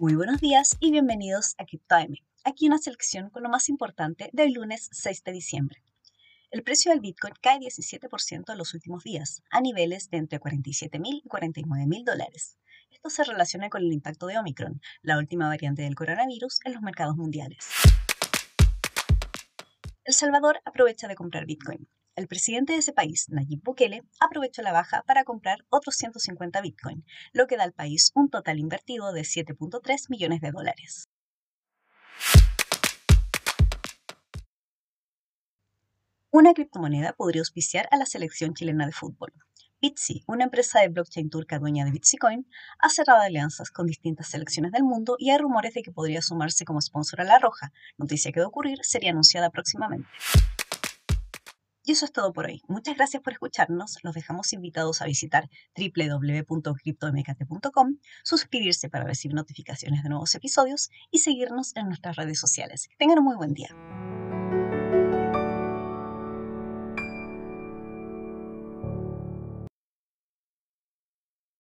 Muy buenos días y bienvenidos a CryptoM. Aquí una selección con lo más importante del lunes 6 de diciembre. El precio del Bitcoin cae 17% en los últimos días, a niveles de entre 47.000 y 49.000 dólares. Esto se relaciona con el impacto de Omicron, la última variante del coronavirus, en los mercados mundiales. El Salvador aprovecha de comprar Bitcoin. El presidente de ese país, Nayib Bukele, aprovechó la baja para comprar otros 150 Bitcoin, lo que da al país un total invertido de 7.3 millones de dólares. Una criptomoneda podría auspiciar a la selección chilena de fútbol. Bitsy, una empresa de blockchain turca dueña de Bitcoin, ha cerrado alianzas con distintas selecciones del mundo y hay rumores de que podría sumarse como sponsor a La Roja, noticia que de ocurrir sería anunciada próximamente. Y eso es todo por hoy. Muchas gracias por escucharnos. Los dejamos invitados a visitar www.cryptomkt.com, suscribirse para recibir notificaciones de nuevos episodios y seguirnos en nuestras redes sociales. Tengan un muy buen día.